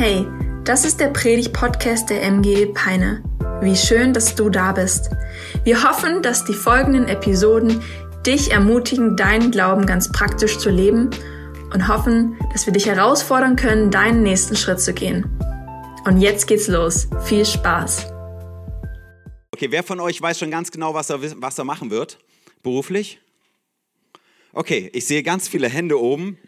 Hey, das ist der Predig-Podcast der MG Peine. Wie schön, dass du da bist. Wir hoffen, dass die folgenden Episoden dich ermutigen, deinen Glauben ganz praktisch zu leben und hoffen, dass wir dich herausfordern können, deinen nächsten Schritt zu gehen. Und jetzt geht's los. Viel Spaß. Okay, wer von euch weiß schon ganz genau, was er, was er machen wird? Beruflich? Okay, ich sehe ganz viele Hände oben.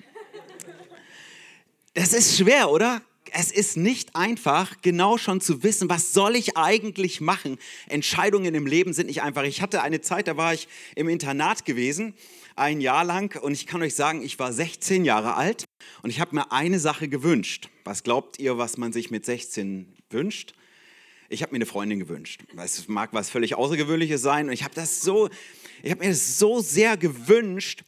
Das ist schwer, oder? Es ist nicht einfach, genau schon zu wissen, was soll ich eigentlich machen. Entscheidungen im Leben sind nicht einfach. Ich hatte eine Zeit, da war ich im Internat gewesen, ein Jahr lang, und ich kann euch sagen, ich war 16 Jahre alt und ich habe mir eine Sache gewünscht. Was glaubt ihr, was man sich mit 16 wünscht? Ich habe mir eine Freundin gewünscht. Es mag was völlig Außergewöhnliches sein und ich habe das so, ich habe mir das so sehr gewünscht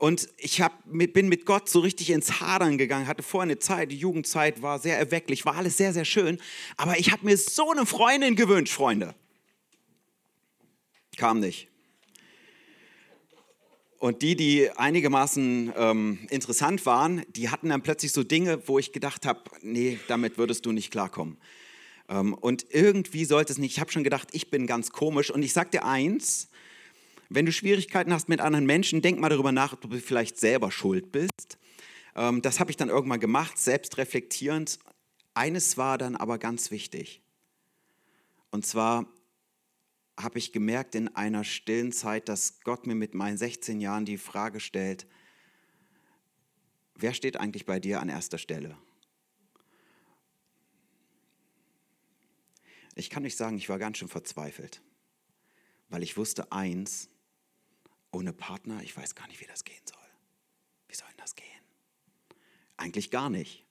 und ich hab, bin mit Gott so richtig ins Hadern gegangen, hatte vorher eine Zeit, die Jugendzeit war sehr erwecklich, war alles sehr, sehr schön. Aber ich habe mir so eine Freundin gewünscht, Freunde. Kam nicht. Und die, die einigermaßen ähm, interessant waren, die hatten dann plötzlich so Dinge, wo ich gedacht habe, nee, damit würdest du nicht klarkommen. Ähm, und irgendwie sollte es nicht, ich habe schon gedacht, ich bin ganz komisch. Und ich sage dir eins, wenn du Schwierigkeiten hast mit anderen Menschen, denk mal darüber nach, ob du vielleicht selber schuld bist. Ähm, das habe ich dann irgendwann gemacht, selbst reflektierend. Eines war dann aber ganz wichtig. Und zwar habe ich gemerkt in einer stillen Zeit, dass Gott mir mit meinen 16 Jahren die Frage stellt, wer steht eigentlich bei dir an erster Stelle? Ich kann nicht sagen, ich war ganz schön verzweifelt, weil ich wusste eins, ohne Partner, ich weiß gar nicht, wie das gehen soll. Wie soll denn das gehen? Eigentlich gar nicht.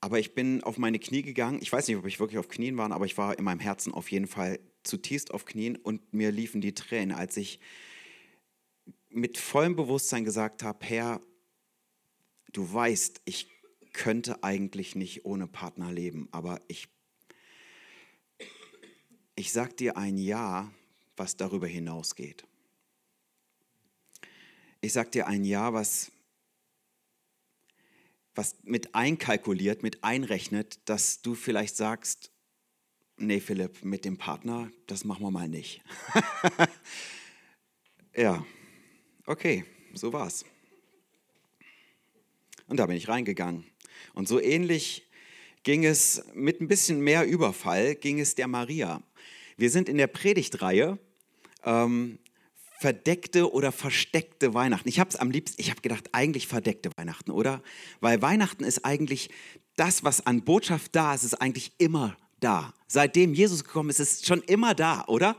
Aber ich bin auf meine Knie gegangen. Ich weiß nicht, ob ich wirklich auf Knien war, aber ich war in meinem Herzen auf jeden Fall zutiefst auf Knien und mir liefen die Tränen, als ich mit vollem Bewusstsein gesagt habe, Herr, du weißt, ich könnte eigentlich nicht ohne Partner leben, aber ich, ich sag dir ein Ja, was darüber hinausgeht. Ich sage dir ein Ja, was, was mit einkalkuliert, mit einrechnet, dass du vielleicht sagst, nee Philipp, mit dem Partner, das machen wir mal nicht. ja, okay, so war's. Und da bin ich reingegangen. Und so ähnlich ging es mit ein bisschen mehr Überfall, ging es der Maria. Wir sind in der Predigtreihe ähm, verdeckte oder versteckte Weihnachten. Ich habe es am liebsten, ich habe gedacht, eigentlich verdeckte Weihnachten, oder? Weil Weihnachten ist eigentlich das, was an Botschaft da ist, ist eigentlich immer da. Seitdem Jesus gekommen ist, ist es schon immer da, oder?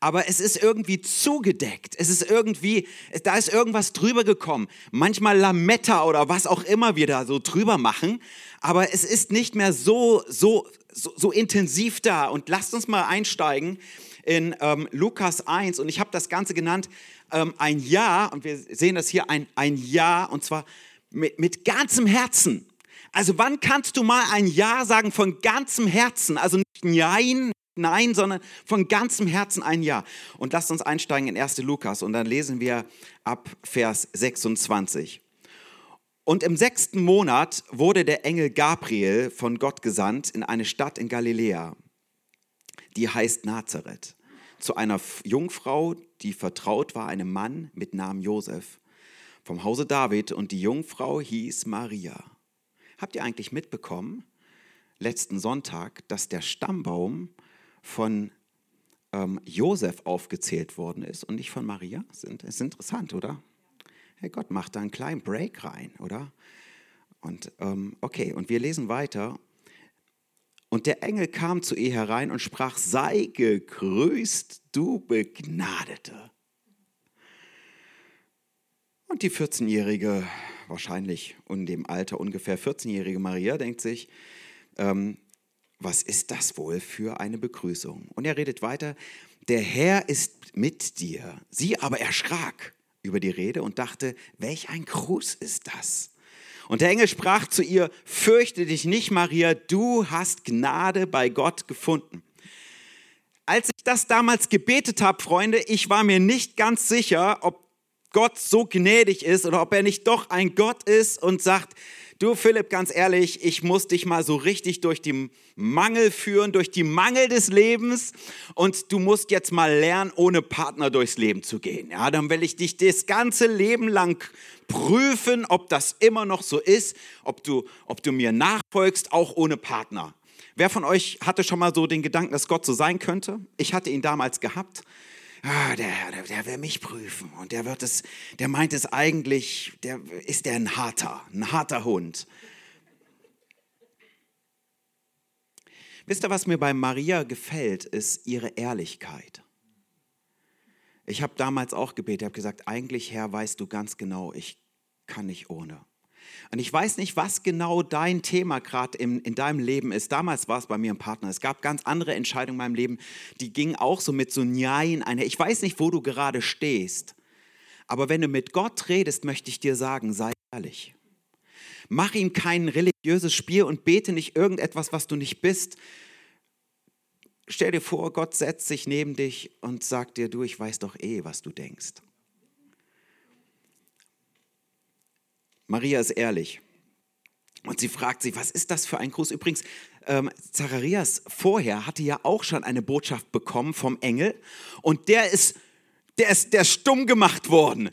aber es ist irgendwie zugedeckt. Es ist irgendwie, da ist irgendwas drüber gekommen. Manchmal Lametta oder was auch immer wir da so drüber machen, aber es ist nicht mehr so, so, so, so intensiv da. Und lasst uns mal einsteigen in ähm, Lukas 1 und ich habe das Ganze genannt ähm, ein Ja und wir sehen das hier ein, ein Ja und zwar mit, mit ganzem Herzen. Also wann kannst du mal ein Ja sagen von ganzem Herzen? Also nicht Nein, Nein, sondern von ganzem Herzen ein Ja. Und lasst uns einsteigen in 1. Lukas und dann lesen wir ab Vers 26. Und im sechsten Monat wurde der Engel Gabriel von Gott gesandt in eine Stadt in Galiläa die heißt Nazareth, zu einer Jungfrau, die vertraut war einem Mann mit Namen Josef vom Hause David und die Jungfrau hieß Maria. Habt ihr eigentlich mitbekommen, letzten Sonntag, dass der Stammbaum von ähm, Josef aufgezählt worden ist und nicht von Maria? Das ist interessant, oder? Hey, Gott macht da einen kleinen Break rein, oder? Und ähm, okay, und wir lesen weiter und der Engel kam zu ihr herein und sprach, sei gegrüßt, du Begnadete. Und die 14-jährige, wahrscheinlich in dem Alter ungefähr 14-jährige Maria denkt sich, ähm, was ist das wohl für eine Begrüßung? Und er redet weiter, der Herr ist mit dir. Sie aber erschrak über die Rede und dachte, welch ein Gruß ist das? Und der Engel sprach zu ihr, fürchte dich nicht, Maria, du hast Gnade bei Gott gefunden. Als ich das damals gebetet habe, Freunde, ich war mir nicht ganz sicher, ob Gott so gnädig ist oder ob er nicht doch ein Gott ist und sagt, du Philipp, ganz ehrlich, ich muss dich mal so richtig durch die Mangel führen, durch die Mangel des Lebens und du musst jetzt mal lernen, ohne Partner durchs Leben zu gehen. Ja, dann will ich dich das ganze Leben lang prüfen, ob das immer noch so ist, ob du, ob du mir nachfolgst, auch ohne Partner. Wer von euch hatte schon mal so den Gedanken, dass Gott so sein könnte? Ich hatte ihn damals gehabt. Ah, der Herr, der, der will mich prüfen und der wird es, der meint es eigentlich, der ist der ein harter, ein harter Hund. Wisst ihr, was mir bei Maria gefällt, ist ihre Ehrlichkeit. Ich habe damals auch gebetet, ich habe gesagt, eigentlich Herr, weißt du ganz genau, ich kann nicht ohne. Und ich weiß nicht, was genau dein Thema gerade in, in deinem Leben ist. Damals war es bei mir ein Partner. Es gab ganz andere Entscheidungen in meinem Leben, die gingen auch so mit so Nein einher. Ich weiß nicht, wo du gerade stehst. Aber wenn du mit Gott redest, möchte ich dir sagen, sei ehrlich. Mach ihm kein religiöses Spiel und bete nicht irgendetwas, was du nicht bist. Stell dir vor, Gott setzt sich neben dich und sagt dir, du, ich weiß doch eh, was du denkst. Maria ist ehrlich. Und sie fragt sich, was ist das für ein Gruß? Übrigens, ähm, Zacharias vorher hatte ja auch schon eine Botschaft bekommen vom Engel und der ist, der ist der stumm gemacht worden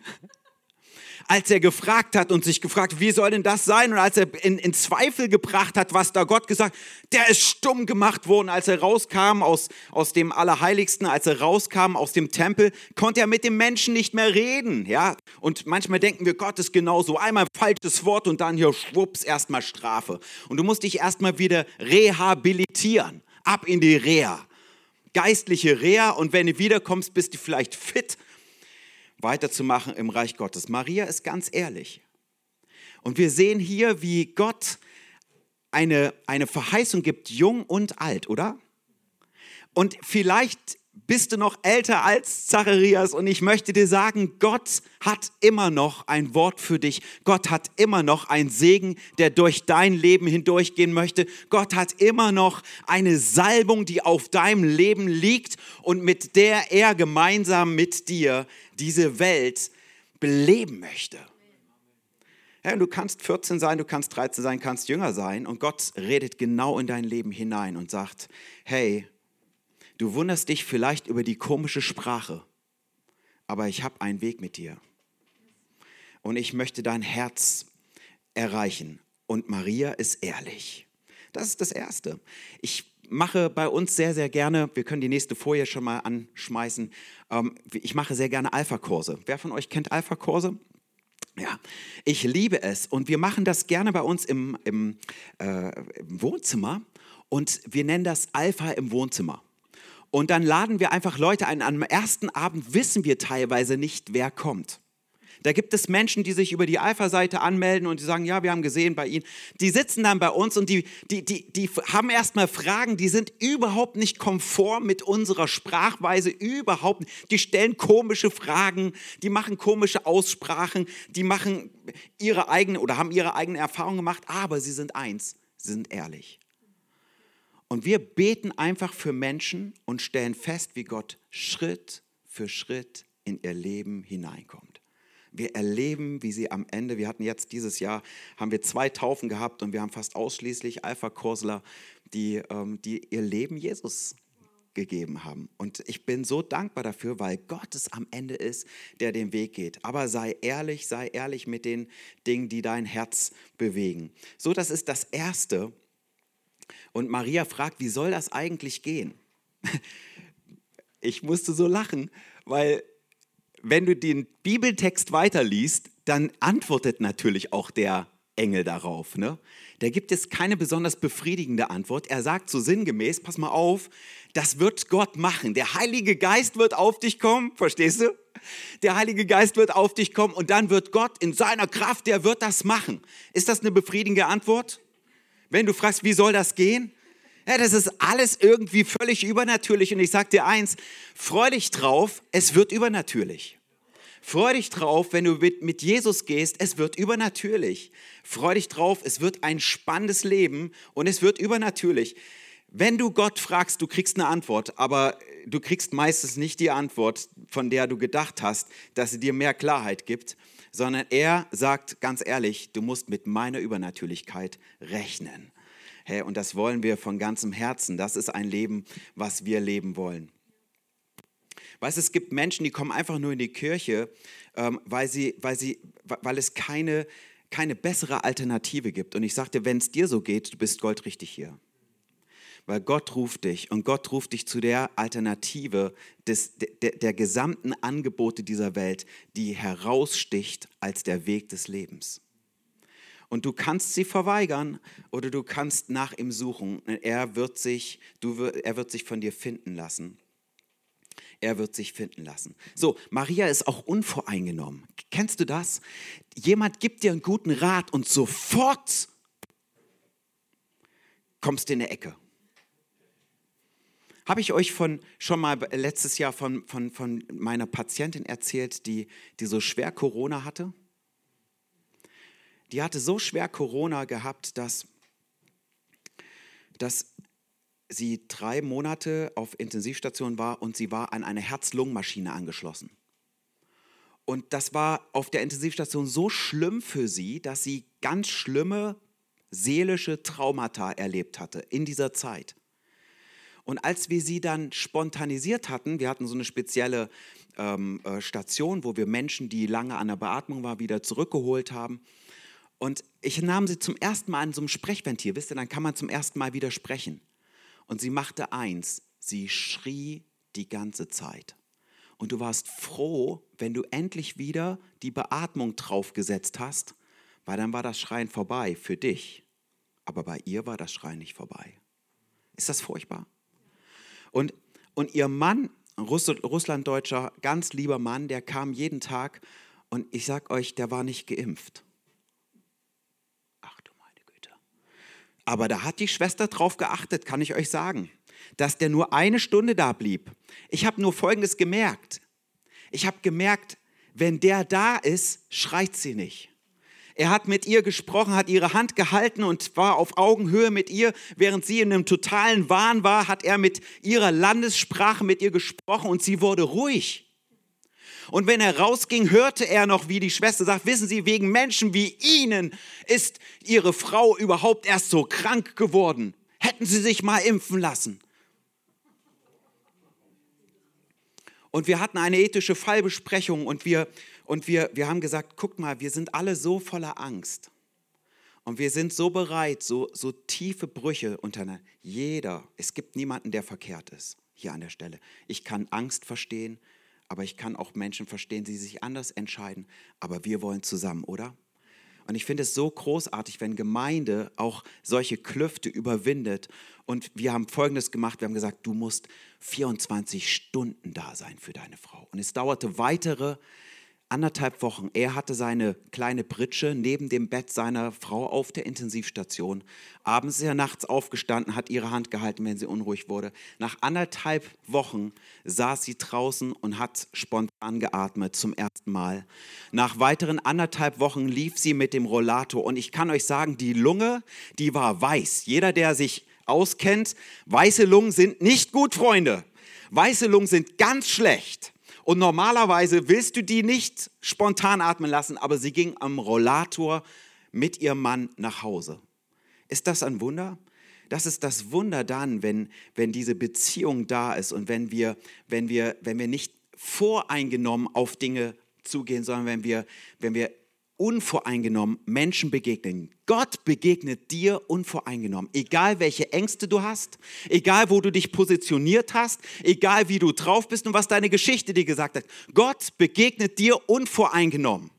als er gefragt hat und sich gefragt, wie soll denn das sein? Und als er in, in Zweifel gebracht hat, was da Gott gesagt, der ist stumm gemacht worden. Als er rauskam aus, aus dem Allerheiligsten, als er rauskam aus dem Tempel, konnte er mit dem Menschen nicht mehr reden. Ja? Und manchmal denken wir, Gott ist genauso. Einmal falsches Wort und dann hier schwupps erstmal Strafe. Und du musst dich erstmal wieder rehabilitieren. Ab in die Reha. Geistliche Reha. Und wenn du wiederkommst, bist du vielleicht fit weiterzumachen im Reich Gottes. Maria ist ganz ehrlich. Und wir sehen hier, wie Gott eine, eine Verheißung gibt, jung und alt, oder? Und vielleicht bist du noch älter als Zacharias und ich möchte dir sagen, Gott hat immer noch ein Wort für dich. Gott hat immer noch einen Segen, der durch dein Leben hindurchgehen möchte. Gott hat immer noch eine Salbung, die auf deinem Leben liegt und mit der er gemeinsam mit dir diese Welt beleben möchte. Ja, du kannst 14 sein, du kannst 13 sein, kannst jünger sein und Gott redet genau in dein Leben hinein und sagt, hey, Du wunderst dich vielleicht über die komische Sprache, aber ich habe einen Weg mit dir. Und ich möchte dein Herz erreichen. Und Maria ist ehrlich. Das ist das Erste. Ich mache bei uns sehr, sehr gerne, wir können die nächste Folie schon mal anschmeißen, ähm, ich mache sehr gerne Alpha-Kurse. Wer von euch kennt Alpha-Kurse? Ja, ich liebe es und wir machen das gerne bei uns im, im, äh, im Wohnzimmer und wir nennen das Alpha im Wohnzimmer. Und dann laden wir einfach Leute ein. Am ersten Abend wissen wir teilweise nicht, wer kommt. Da gibt es Menschen, die sich über die Alpha-Seite anmelden und die sagen, ja, wir haben gesehen bei Ihnen. Die sitzen dann bei uns und die, die, die, die haben erstmal Fragen, die sind überhaupt nicht konform mit unserer Sprachweise, überhaupt nicht. Die stellen komische Fragen, die machen komische Aussprachen, die machen ihre eigene oder haben ihre eigene Erfahrung gemacht, aber sie sind eins, sie sind ehrlich. Und wir beten einfach für Menschen und stellen fest, wie Gott Schritt für Schritt in ihr Leben hineinkommt. Wir erleben, wie sie am Ende, wir hatten jetzt dieses Jahr, haben wir zwei Taufen gehabt und wir haben fast ausschließlich Alpha-Kursler, die, ähm, die ihr Leben Jesus gegeben haben. Und ich bin so dankbar dafür, weil Gott es am Ende ist, der den Weg geht. Aber sei ehrlich, sei ehrlich mit den Dingen, die dein Herz bewegen. So, das ist das Erste, und Maria fragt, wie soll das eigentlich gehen? Ich musste so lachen, weil wenn du den Bibeltext weiterliest, dann antwortet natürlich auch der Engel darauf. Ne? Da gibt es keine besonders befriedigende Antwort. Er sagt so sinngemäß, pass mal auf, das wird Gott machen. Der Heilige Geist wird auf dich kommen, verstehst du? Der Heilige Geist wird auf dich kommen und dann wird Gott in seiner Kraft, der wird das machen. Ist das eine befriedigende Antwort? Wenn du fragst, wie soll das gehen? Ja, das ist alles irgendwie völlig übernatürlich. Und ich sage dir eins, freu dich drauf, es wird übernatürlich. Freu dich drauf, wenn du mit, mit Jesus gehst, es wird übernatürlich. Freu dich drauf, es wird ein spannendes Leben und es wird übernatürlich. Wenn du Gott fragst, du kriegst eine Antwort, aber du kriegst meistens nicht die Antwort, von der du gedacht hast, dass sie dir mehr Klarheit gibt, sondern er sagt ganz ehrlich, du musst mit meiner Übernatürlichkeit rechnen. Hey, und das wollen wir von ganzem Herzen. Das ist ein Leben, was wir leben wollen. Weißt es gibt Menschen, die kommen einfach nur in die Kirche, ähm, weil, sie, weil, sie, weil es keine, keine bessere Alternative gibt. Und ich sagte, wenn es dir so geht, du bist goldrichtig hier. Weil Gott ruft dich und Gott ruft dich zu der Alternative des, der, der gesamten Angebote dieser Welt, die heraussticht als der Weg des Lebens. Und du kannst sie verweigern oder du kannst nach ihm suchen. Er wird sich, du, er wird sich von dir finden lassen. Er wird sich finden lassen. So, Maria ist auch unvoreingenommen. Kennst du das? Jemand gibt dir einen guten Rat und sofort kommst du in eine Ecke. Habe ich euch von, schon mal letztes Jahr von, von, von meiner Patientin erzählt, die, die so schwer Corona hatte? Die hatte so schwer Corona gehabt, dass, dass sie drei Monate auf Intensivstation war und sie war an eine Herz-Lungen-Maschine angeschlossen. Und das war auf der Intensivstation so schlimm für sie, dass sie ganz schlimme seelische Traumata erlebt hatte in dieser Zeit. Und als wir sie dann spontanisiert hatten, wir hatten so eine spezielle ähm, äh, Station, wo wir Menschen, die lange an der Beatmung waren, wieder zurückgeholt haben. Und ich nahm sie zum ersten Mal an so einem Sprechventil. Wisst ihr, dann kann man zum ersten Mal wieder sprechen. Und sie machte eins, sie schrie die ganze Zeit. Und du warst froh, wenn du endlich wieder die Beatmung draufgesetzt hast, weil dann war das Schreien vorbei für dich. Aber bei ihr war das Schreien nicht vorbei. Ist das furchtbar? Und, und ihr Mann, Russlanddeutscher, ganz lieber Mann, der kam jeden Tag und ich sag euch, der war nicht geimpft. Ach du meine Güte. Aber da hat die Schwester drauf geachtet, kann ich euch sagen, dass der nur eine Stunde da blieb. Ich habe nur Folgendes gemerkt. Ich habe gemerkt, wenn der da ist, schreit sie nicht. Er hat mit ihr gesprochen, hat ihre Hand gehalten und war auf Augenhöhe mit ihr. Während sie in einem totalen Wahn war, hat er mit ihrer Landessprache mit ihr gesprochen und sie wurde ruhig. Und wenn er rausging, hörte er noch, wie die Schwester sagt, wissen Sie, wegen Menschen wie Ihnen ist Ihre Frau überhaupt erst so krank geworden. Hätten Sie sich mal impfen lassen. Und wir hatten eine ethische Fallbesprechung und wir und wir, wir haben gesagt, guck mal, wir sind alle so voller Angst. Und wir sind so bereit, so, so tiefe Brüche untereinander. Jeder, es gibt niemanden, der verkehrt ist, hier an der Stelle. Ich kann Angst verstehen, aber ich kann auch Menschen verstehen, die sich anders entscheiden. Aber wir wollen zusammen, oder? Und ich finde es so großartig, wenn Gemeinde auch solche Klüfte überwindet. Und wir haben Folgendes gemacht, wir haben gesagt, du musst 24 Stunden da sein für deine Frau. Und es dauerte weitere anderthalb Wochen. Er hatte seine kleine Pritsche neben dem Bett seiner Frau auf der Intensivstation. Abends ist er nachts aufgestanden, hat ihre Hand gehalten, wenn sie unruhig wurde. Nach anderthalb Wochen saß sie draußen und hat spontan geatmet zum ersten Mal. Nach weiteren anderthalb Wochen lief sie mit dem Rollator und ich kann euch sagen, die Lunge, die war weiß. Jeder, der sich auskennt, weiße Lungen sind nicht gut, Freunde. Weiße Lungen sind ganz schlecht. Und normalerweise willst du die nicht spontan atmen lassen, aber sie ging am Rollator mit ihrem Mann nach Hause. Ist das ein Wunder? Das ist das Wunder dann, wenn, wenn diese Beziehung da ist und wenn wir, wenn, wir, wenn wir nicht voreingenommen auf Dinge zugehen, sondern wenn wir, wenn wir unvoreingenommen Menschen begegnen. Gott begegnet dir unvoreingenommen. Egal welche Ängste du hast, egal wo du dich positioniert hast, egal wie du drauf bist und was deine Geschichte dir gesagt hat. Gott begegnet dir unvoreingenommen.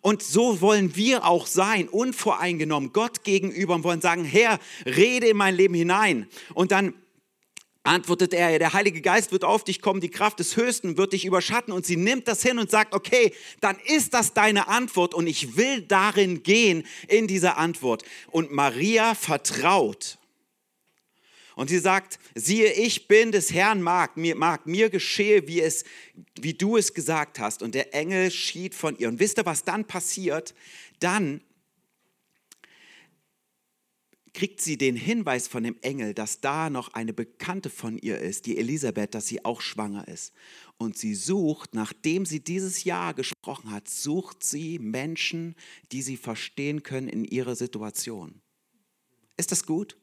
Und so wollen wir auch sein, unvoreingenommen Gott gegenüber und wollen sagen, Herr, rede in mein Leben hinein. Und dann antwortet er, der Heilige Geist wird auf dich kommen, die Kraft des Höchsten wird dich überschatten und sie nimmt das hin und sagt, okay, dann ist das deine Antwort und ich will darin gehen, in dieser Antwort. Und Maria vertraut. Und sie sagt, siehe, ich bin des Herrn Magd, mir, Magd, mir geschehe, wie, es, wie du es gesagt hast. Und der Engel schied von ihr. Und wisst ihr, was dann passiert? Dann kriegt sie den Hinweis von dem Engel, dass da noch eine Bekannte von ihr ist, die Elisabeth, dass sie auch schwanger ist. Und sie sucht, nachdem sie dieses Jahr gesprochen hat, sucht sie Menschen, die sie verstehen können in ihrer Situation. Ist das gut?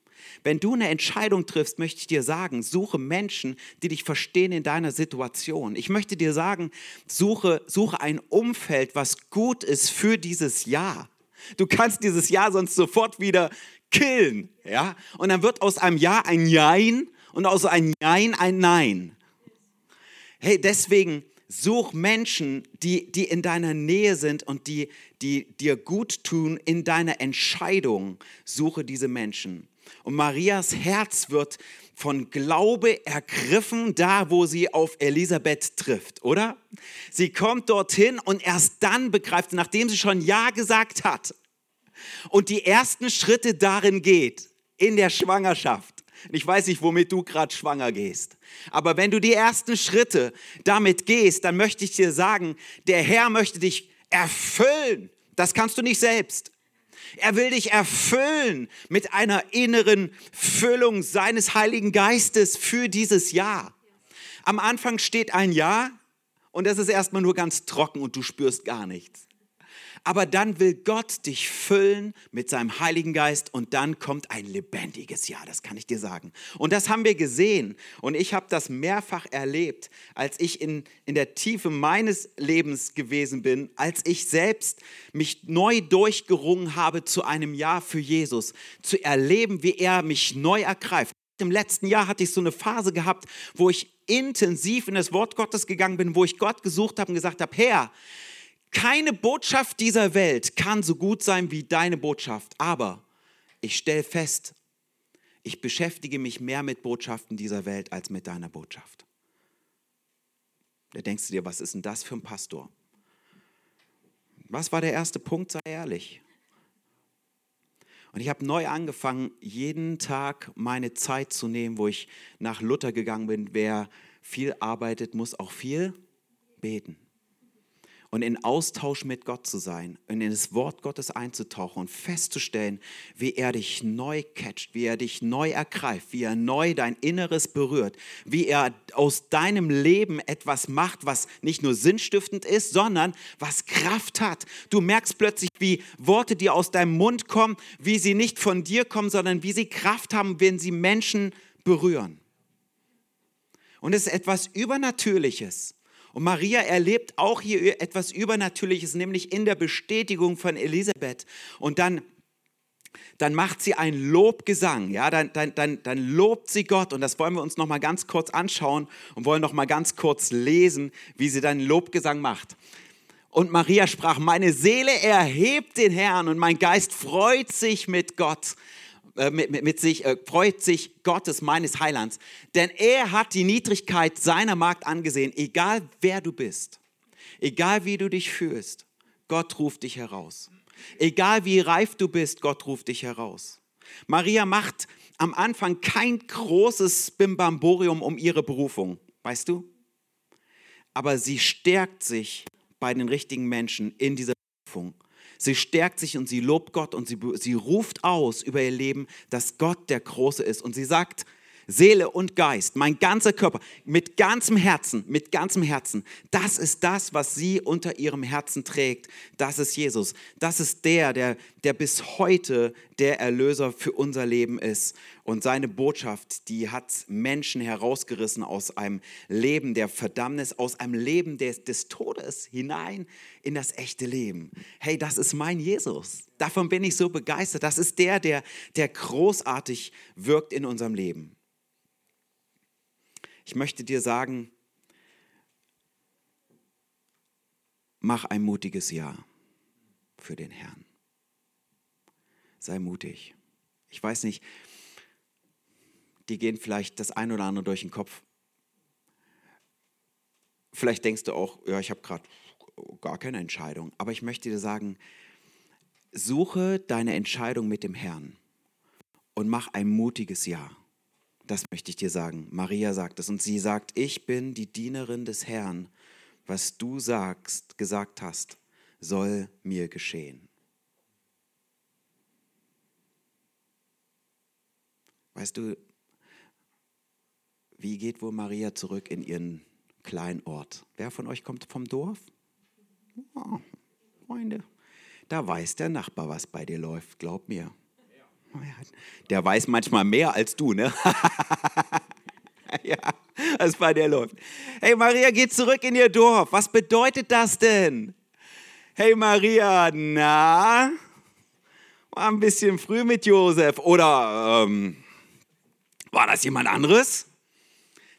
Wenn du eine Entscheidung triffst, möchte ich dir sagen, suche Menschen, die dich verstehen in deiner Situation. Ich möchte dir sagen, suche, suche ein Umfeld, was gut ist für dieses Jahr. Du kannst dieses Jahr sonst sofort wieder killen, ja? Und dann wird aus einem Ja ein Jein und aus einem Jein ein Nein. Hey, deswegen such Menschen, die, die in deiner Nähe sind und die, die dir gut tun in deiner Entscheidung. Suche diese Menschen. Und Marias Herz wird von Glaube ergriffen, da wo sie auf Elisabeth trifft, oder? Sie kommt dorthin und erst dann begreift, nachdem sie schon Ja gesagt hat und die ersten Schritte darin geht, in der Schwangerschaft. Ich weiß nicht, womit du gerade schwanger gehst. Aber wenn du die ersten Schritte damit gehst, dann möchte ich dir sagen, der Herr möchte dich erfüllen. Das kannst du nicht selbst. Er will dich erfüllen mit einer inneren Füllung seines Heiligen Geistes für dieses Jahr. Am Anfang steht ein Ja und das ist erstmal nur ganz trocken und du spürst gar nichts. Aber dann will Gott dich füllen mit seinem Heiligen Geist und dann kommt ein lebendiges Jahr, das kann ich dir sagen. Und das haben wir gesehen und ich habe das mehrfach erlebt, als ich in, in der Tiefe meines Lebens gewesen bin, als ich selbst mich neu durchgerungen habe zu einem Jahr für Jesus, zu erleben, wie er mich neu ergreift. Im letzten Jahr hatte ich so eine Phase gehabt, wo ich intensiv in das Wort Gottes gegangen bin, wo ich Gott gesucht habe und gesagt habe, Herr, keine Botschaft dieser Welt kann so gut sein wie deine Botschaft, aber ich stelle fest, ich beschäftige mich mehr mit Botschaften dieser Welt als mit deiner Botschaft. Da denkst du dir, was ist denn das für ein Pastor? Was war der erste Punkt? Sei ehrlich. Und ich habe neu angefangen, jeden Tag meine Zeit zu nehmen, wo ich nach Luther gegangen bin. Wer viel arbeitet, muss auch viel beten und in Austausch mit Gott zu sein und in das Wort Gottes einzutauchen und festzustellen, wie er dich neu catcht, wie er dich neu ergreift, wie er neu dein Inneres berührt, wie er aus deinem Leben etwas macht, was nicht nur sinnstiftend ist, sondern was Kraft hat. Du merkst plötzlich, wie Worte, die aus deinem Mund kommen, wie sie nicht von dir kommen, sondern wie sie Kraft haben, wenn sie Menschen berühren. Und es ist etwas Übernatürliches. Und Maria erlebt auch hier etwas Übernatürliches, nämlich in der Bestätigung von Elisabeth. Und dann, dann macht sie einen Lobgesang, ja, dann, dann, dann, dann lobt sie Gott. Und das wollen wir uns noch mal ganz kurz anschauen und wollen noch mal ganz kurz lesen, wie sie dann Lobgesang macht. Und Maria sprach, meine Seele erhebt den Herrn und mein Geist freut sich mit Gott äh, mit, mit, sich, äh, freut sich Gottes, meines Heilands. Denn er hat die Niedrigkeit seiner Magd angesehen, egal wer du bist, egal wie du dich fühlst, Gott ruft dich heraus. Egal wie reif du bist, Gott ruft dich heraus. Maria macht am Anfang kein großes Bimbamborium um ihre Berufung, weißt du? Aber sie stärkt sich bei den richtigen Menschen in dieser Berufung. Sie stärkt sich und sie lobt Gott und sie, sie ruft aus über ihr Leben, dass Gott der Große ist. Und sie sagt, Seele und Geist, mein ganzer Körper, mit ganzem Herzen, mit ganzem Herzen. Das ist das, was sie unter ihrem Herzen trägt. Das ist Jesus. Das ist der, der, der bis heute der Erlöser für unser Leben ist. Und seine Botschaft, die hat Menschen herausgerissen aus einem Leben der Verdammnis, aus einem Leben des, des Todes hinein in das echte Leben. Hey, das ist mein Jesus. Davon bin ich so begeistert. Das ist der, der, der großartig wirkt in unserem Leben. Ich möchte dir sagen, mach ein mutiges Ja für den Herrn. Sei mutig. Ich weiß nicht, die gehen vielleicht das ein oder andere durch den Kopf. Vielleicht denkst du auch, ja, ich habe gerade gar keine Entscheidung. Aber ich möchte dir sagen, suche deine Entscheidung mit dem Herrn und mach ein mutiges Ja. Das möchte ich dir sagen. Maria sagt es und sie sagt, ich bin die Dienerin des Herrn. Was du sagst, gesagt hast, soll mir geschehen. Weißt du, wie geht wohl Maria zurück in ihren kleinen Ort? Wer von euch kommt vom Dorf? Oh, Freunde, da weiß der Nachbar, was bei dir läuft, glaub mir. Der weiß manchmal mehr als du, ne? ja, was bei dir läuft. Hey, Maria geht zurück in ihr Dorf. Was bedeutet das denn? Hey, Maria, na? War ein bisschen früh mit Josef. Oder ähm, war das jemand anderes?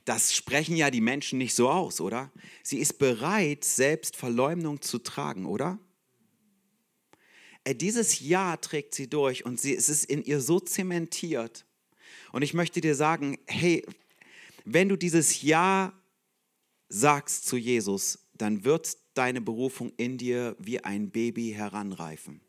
Das sprechen ja die Menschen nicht so aus, oder? Sie ist bereit, selbst Verleumdung zu tragen, oder? Äh, dieses Ja trägt sie durch und sie, es ist in ihr so zementiert. Und ich möchte dir sagen, hey, wenn du dieses Ja sagst zu Jesus, dann wird deine Berufung in dir wie ein Baby heranreifen.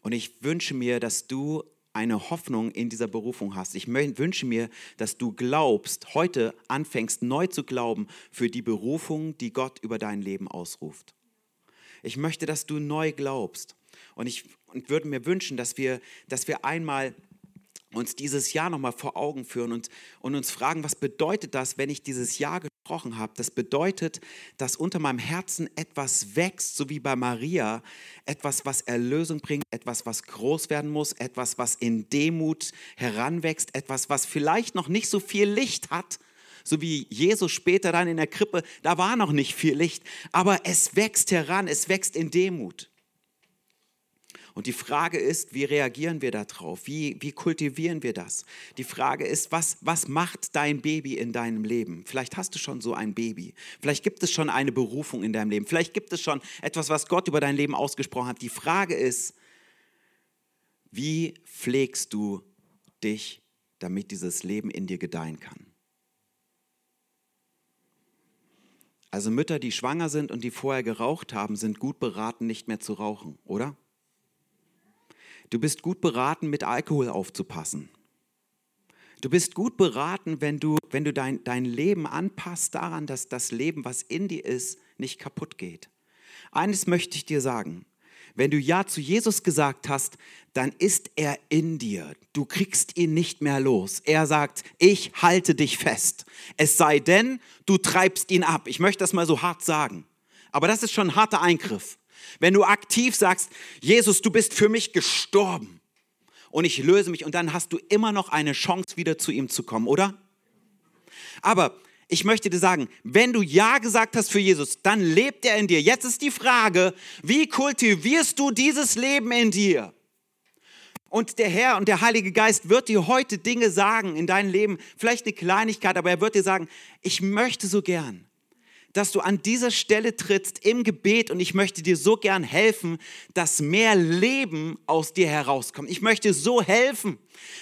Und ich wünsche mir, dass du eine Hoffnung in dieser Berufung hast. Ich wünsche mir, dass du glaubst, heute anfängst neu zu glauben für die Berufung, die Gott über dein Leben ausruft. Ich möchte, dass du neu glaubst. Und ich und würde mir wünschen, dass wir, dass wir einmal uns dieses Jahr nochmal vor Augen führen und, und uns fragen, was bedeutet das, wenn ich dieses Jahr gesprochen habe? Das bedeutet, dass unter meinem Herzen etwas wächst, so wie bei Maria, etwas, was Erlösung bringt, etwas, was groß werden muss, etwas, was in Demut heranwächst, etwas, was vielleicht noch nicht so viel Licht hat, so wie Jesus später dann in der Krippe, da war noch nicht viel Licht, aber es wächst heran, es wächst in Demut. Und die Frage ist, wie reagieren wir darauf? Wie, wie kultivieren wir das? Die Frage ist, was, was macht dein Baby in deinem Leben? Vielleicht hast du schon so ein Baby. Vielleicht gibt es schon eine Berufung in deinem Leben. Vielleicht gibt es schon etwas, was Gott über dein Leben ausgesprochen hat. Die Frage ist, wie pflegst du dich, damit dieses Leben in dir gedeihen kann? Also Mütter, die schwanger sind und die vorher geraucht haben, sind gut beraten, nicht mehr zu rauchen, oder? Du bist gut beraten, mit Alkohol aufzupassen. Du bist gut beraten, wenn du, wenn du dein, dein Leben anpasst daran, dass das Leben, was in dir ist, nicht kaputt geht. Eines möchte ich dir sagen. Wenn du Ja zu Jesus gesagt hast, dann ist er in dir. Du kriegst ihn nicht mehr los. Er sagt, ich halte dich fest. Es sei denn, du treibst ihn ab. Ich möchte das mal so hart sagen. Aber das ist schon ein harter Eingriff. Wenn du aktiv sagst, Jesus, du bist für mich gestorben und ich löse mich und dann hast du immer noch eine Chance, wieder zu ihm zu kommen, oder? Aber ich möchte dir sagen, wenn du Ja gesagt hast für Jesus, dann lebt er in dir. Jetzt ist die Frage, wie kultivierst du dieses Leben in dir? Und der Herr und der Heilige Geist wird dir heute Dinge sagen in deinem Leben, vielleicht eine Kleinigkeit, aber er wird dir sagen, ich möchte so gern, dass du an dieser Stelle trittst im Gebet und ich möchte dir so gern helfen, dass mehr Leben aus dir herauskommt. Ich möchte so helfen,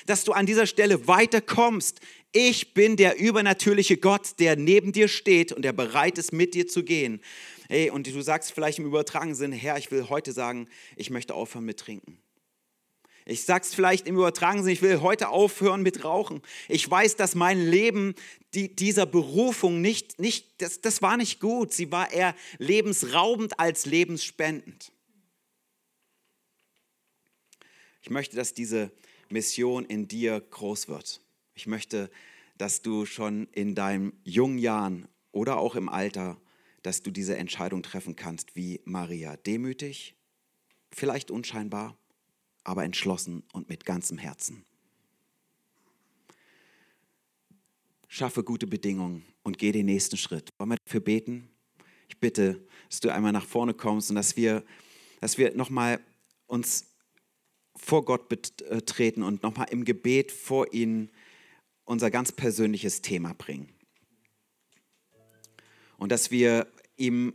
dass du an dieser Stelle weiterkommst. Ich bin der übernatürliche Gott, der neben dir steht und der bereit ist, mit dir zu gehen. Hey, und du sagst vielleicht im übertragenen Sinne, Herr, ich will heute sagen, ich möchte aufhören mit Trinken. Ich sag's vielleicht im übertragenen Sinne, ich will heute aufhören mit Rauchen. Ich weiß, dass mein Leben die, dieser Berufung nicht, nicht das, das war nicht gut. Sie war eher lebensraubend als lebensspendend. Ich möchte, dass diese Mission in dir groß wird. Ich möchte, dass du schon in deinen jungen Jahren oder auch im Alter, dass du diese Entscheidung treffen kannst wie Maria. Demütig, vielleicht unscheinbar, aber entschlossen und mit ganzem Herzen. Schaffe gute Bedingungen und geh den nächsten Schritt. Wollen wir dafür beten? Ich bitte, dass du einmal nach vorne kommst und dass wir, dass wir nochmal uns vor Gott betreten und nochmal im Gebet vor ihn unser ganz persönliches Thema bringen. Und dass wir ihm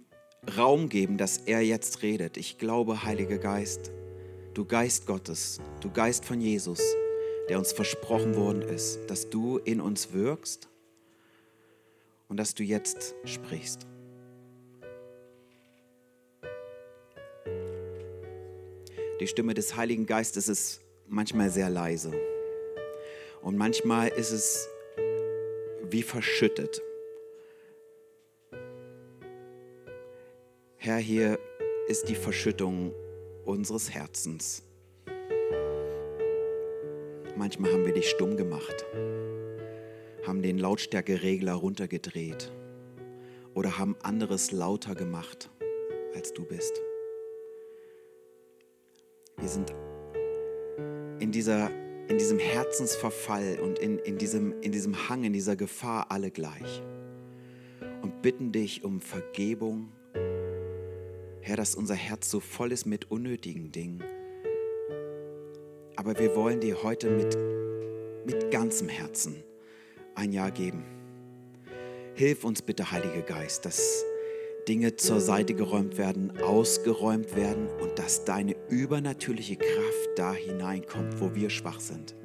Raum geben, dass er jetzt redet. Ich glaube, Heiliger Geist, du Geist Gottes, du Geist von Jesus, der uns versprochen worden ist, dass du in uns wirkst und dass du jetzt sprichst. Die Stimme des Heiligen Geistes ist manchmal sehr leise und manchmal ist es wie verschüttet. Herr, hier ist die Verschüttung unseres Herzens. manchmal haben wir dich stumm gemacht, haben den Lautstärkeregler runtergedreht oder haben anderes lauter gemacht, als du bist. Wir sind in, dieser, in diesem Herzensverfall und in, in, diesem, in diesem Hang, in dieser Gefahr alle gleich und bitten dich um Vergebung. Herr, dass unser Herz so voll ist mit unnötigen Dingen. Aber wir wollen dir heute mit, mit ganzem Herzen ein Ja geben. Hilf uns bitte, Heiliger Geist, dass Dinge zur Seite geräumt werden, ausgeräumt werden und dass deine übernatürliche Kraft da hineinkommt, wo wir schwach sind.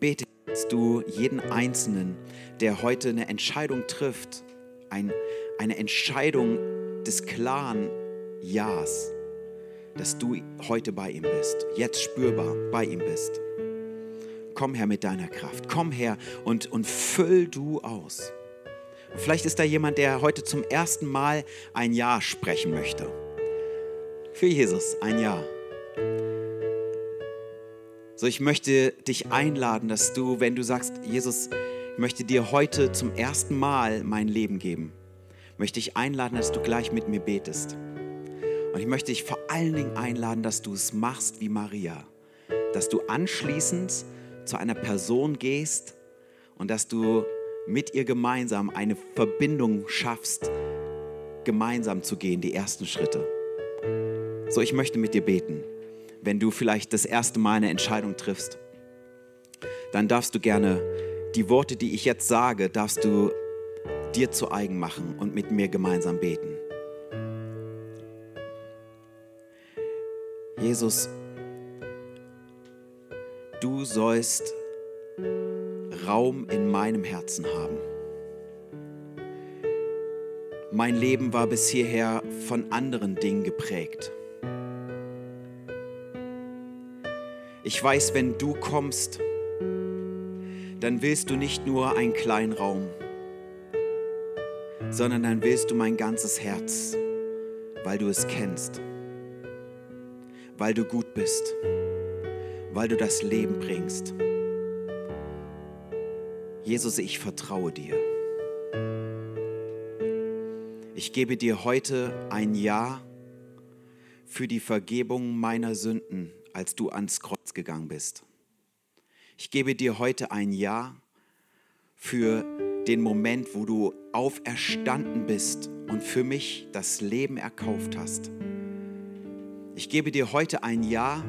Bete, dass du jeden Einzelnen, der heute eine Entscheidung trifft, ein, eine Entscheidung des klaren Ja's, dass du heute bei ihm bist, jetzt spürbar bei ihm bist. Komm her mit deiner Kraft, komm her und, und füll du aus. Vielleicht ist da jemand, der heute zum ersten Mal ein Ja sprechen möchte. Für Jesus ein Ja. So, ich möchte dich einladen, dass du, wenn du sagst, Jesus, ich möchte dir heute zum ersten Mal mein Leben geben, möchte ich einladen, dass du gleich mit mir betest. Und ich möchte dich vor allen Dingen einladen, dass du es machst wie Maria, dass du anschließend zu einer Person gehst und dass du mit ihr gemeinsam eine Verbindung schaffst, gemeinsam zu gehen, die ersten Schritte. So, ich möchte mit dir beten. Wenn du vielleicht das erste Mal eine Entscheidung triffst, dann darfst du gerne die Worte, die ich jetzt sage, darfst du dir zu eigen machen und mit mir gemeinsam beten. Jesus, du sollst Raum in meinem Herzen haben. Mein Leben war bis hierher von anderen Dingen geprägt. Ich weiß, wenn du kommst, dann willst du nicht nur einen kleinen Raum, sondern dann willst du mein ganzes Herz, weil du es kennst, weil du gut bist, weil du das Leben bringst. Jesus, ich vertraue dir. Ich gebe dir heute ein Ja für die Vergebung meiner Sünden, als du ans Kreuz gegangen bist. Ich gebe dir heute ein Ja für den Moment, wo du auferstanden bist und für mich das Leben erkauft hast. Ich gebe dir heute ein Ja,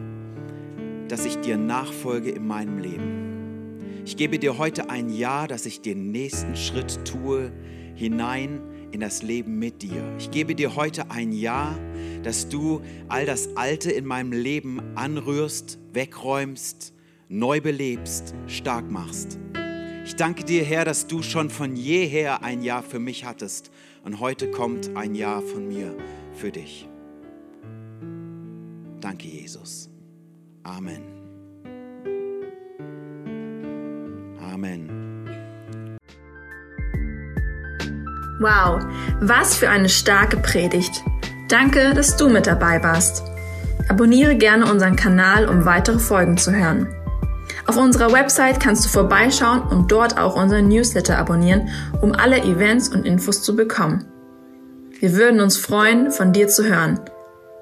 dass ich dir nachfolge in meinem Leben. Ich gebe dir heute ein Ja, dass ich den nächsten Schritt tue hinein in das Leben mit dir. Ich gebe dir heute ein Ja, dass du all das Alte in meinem Leben anrührst, wegräumst, neu belebst, stark machst. Ich danke dir, Herr, dass du schon von jeher ein Ja für mich hattest und heute kommt ein Ja von mir für dich. Danke, Jesus. Amen. Amen. Wow, was für eine starke Predigt. Danke, dass du mit dabei warst. Abonniere gerne unseren Kanal, um weitere Folgen zu hören. Auf unserer Website kannst du vorbeischauen und dort auch unseren Newsletter abonnieren, um alle Events und Infos zu bekommen. Wir würden uns freuen, von dir zu hören.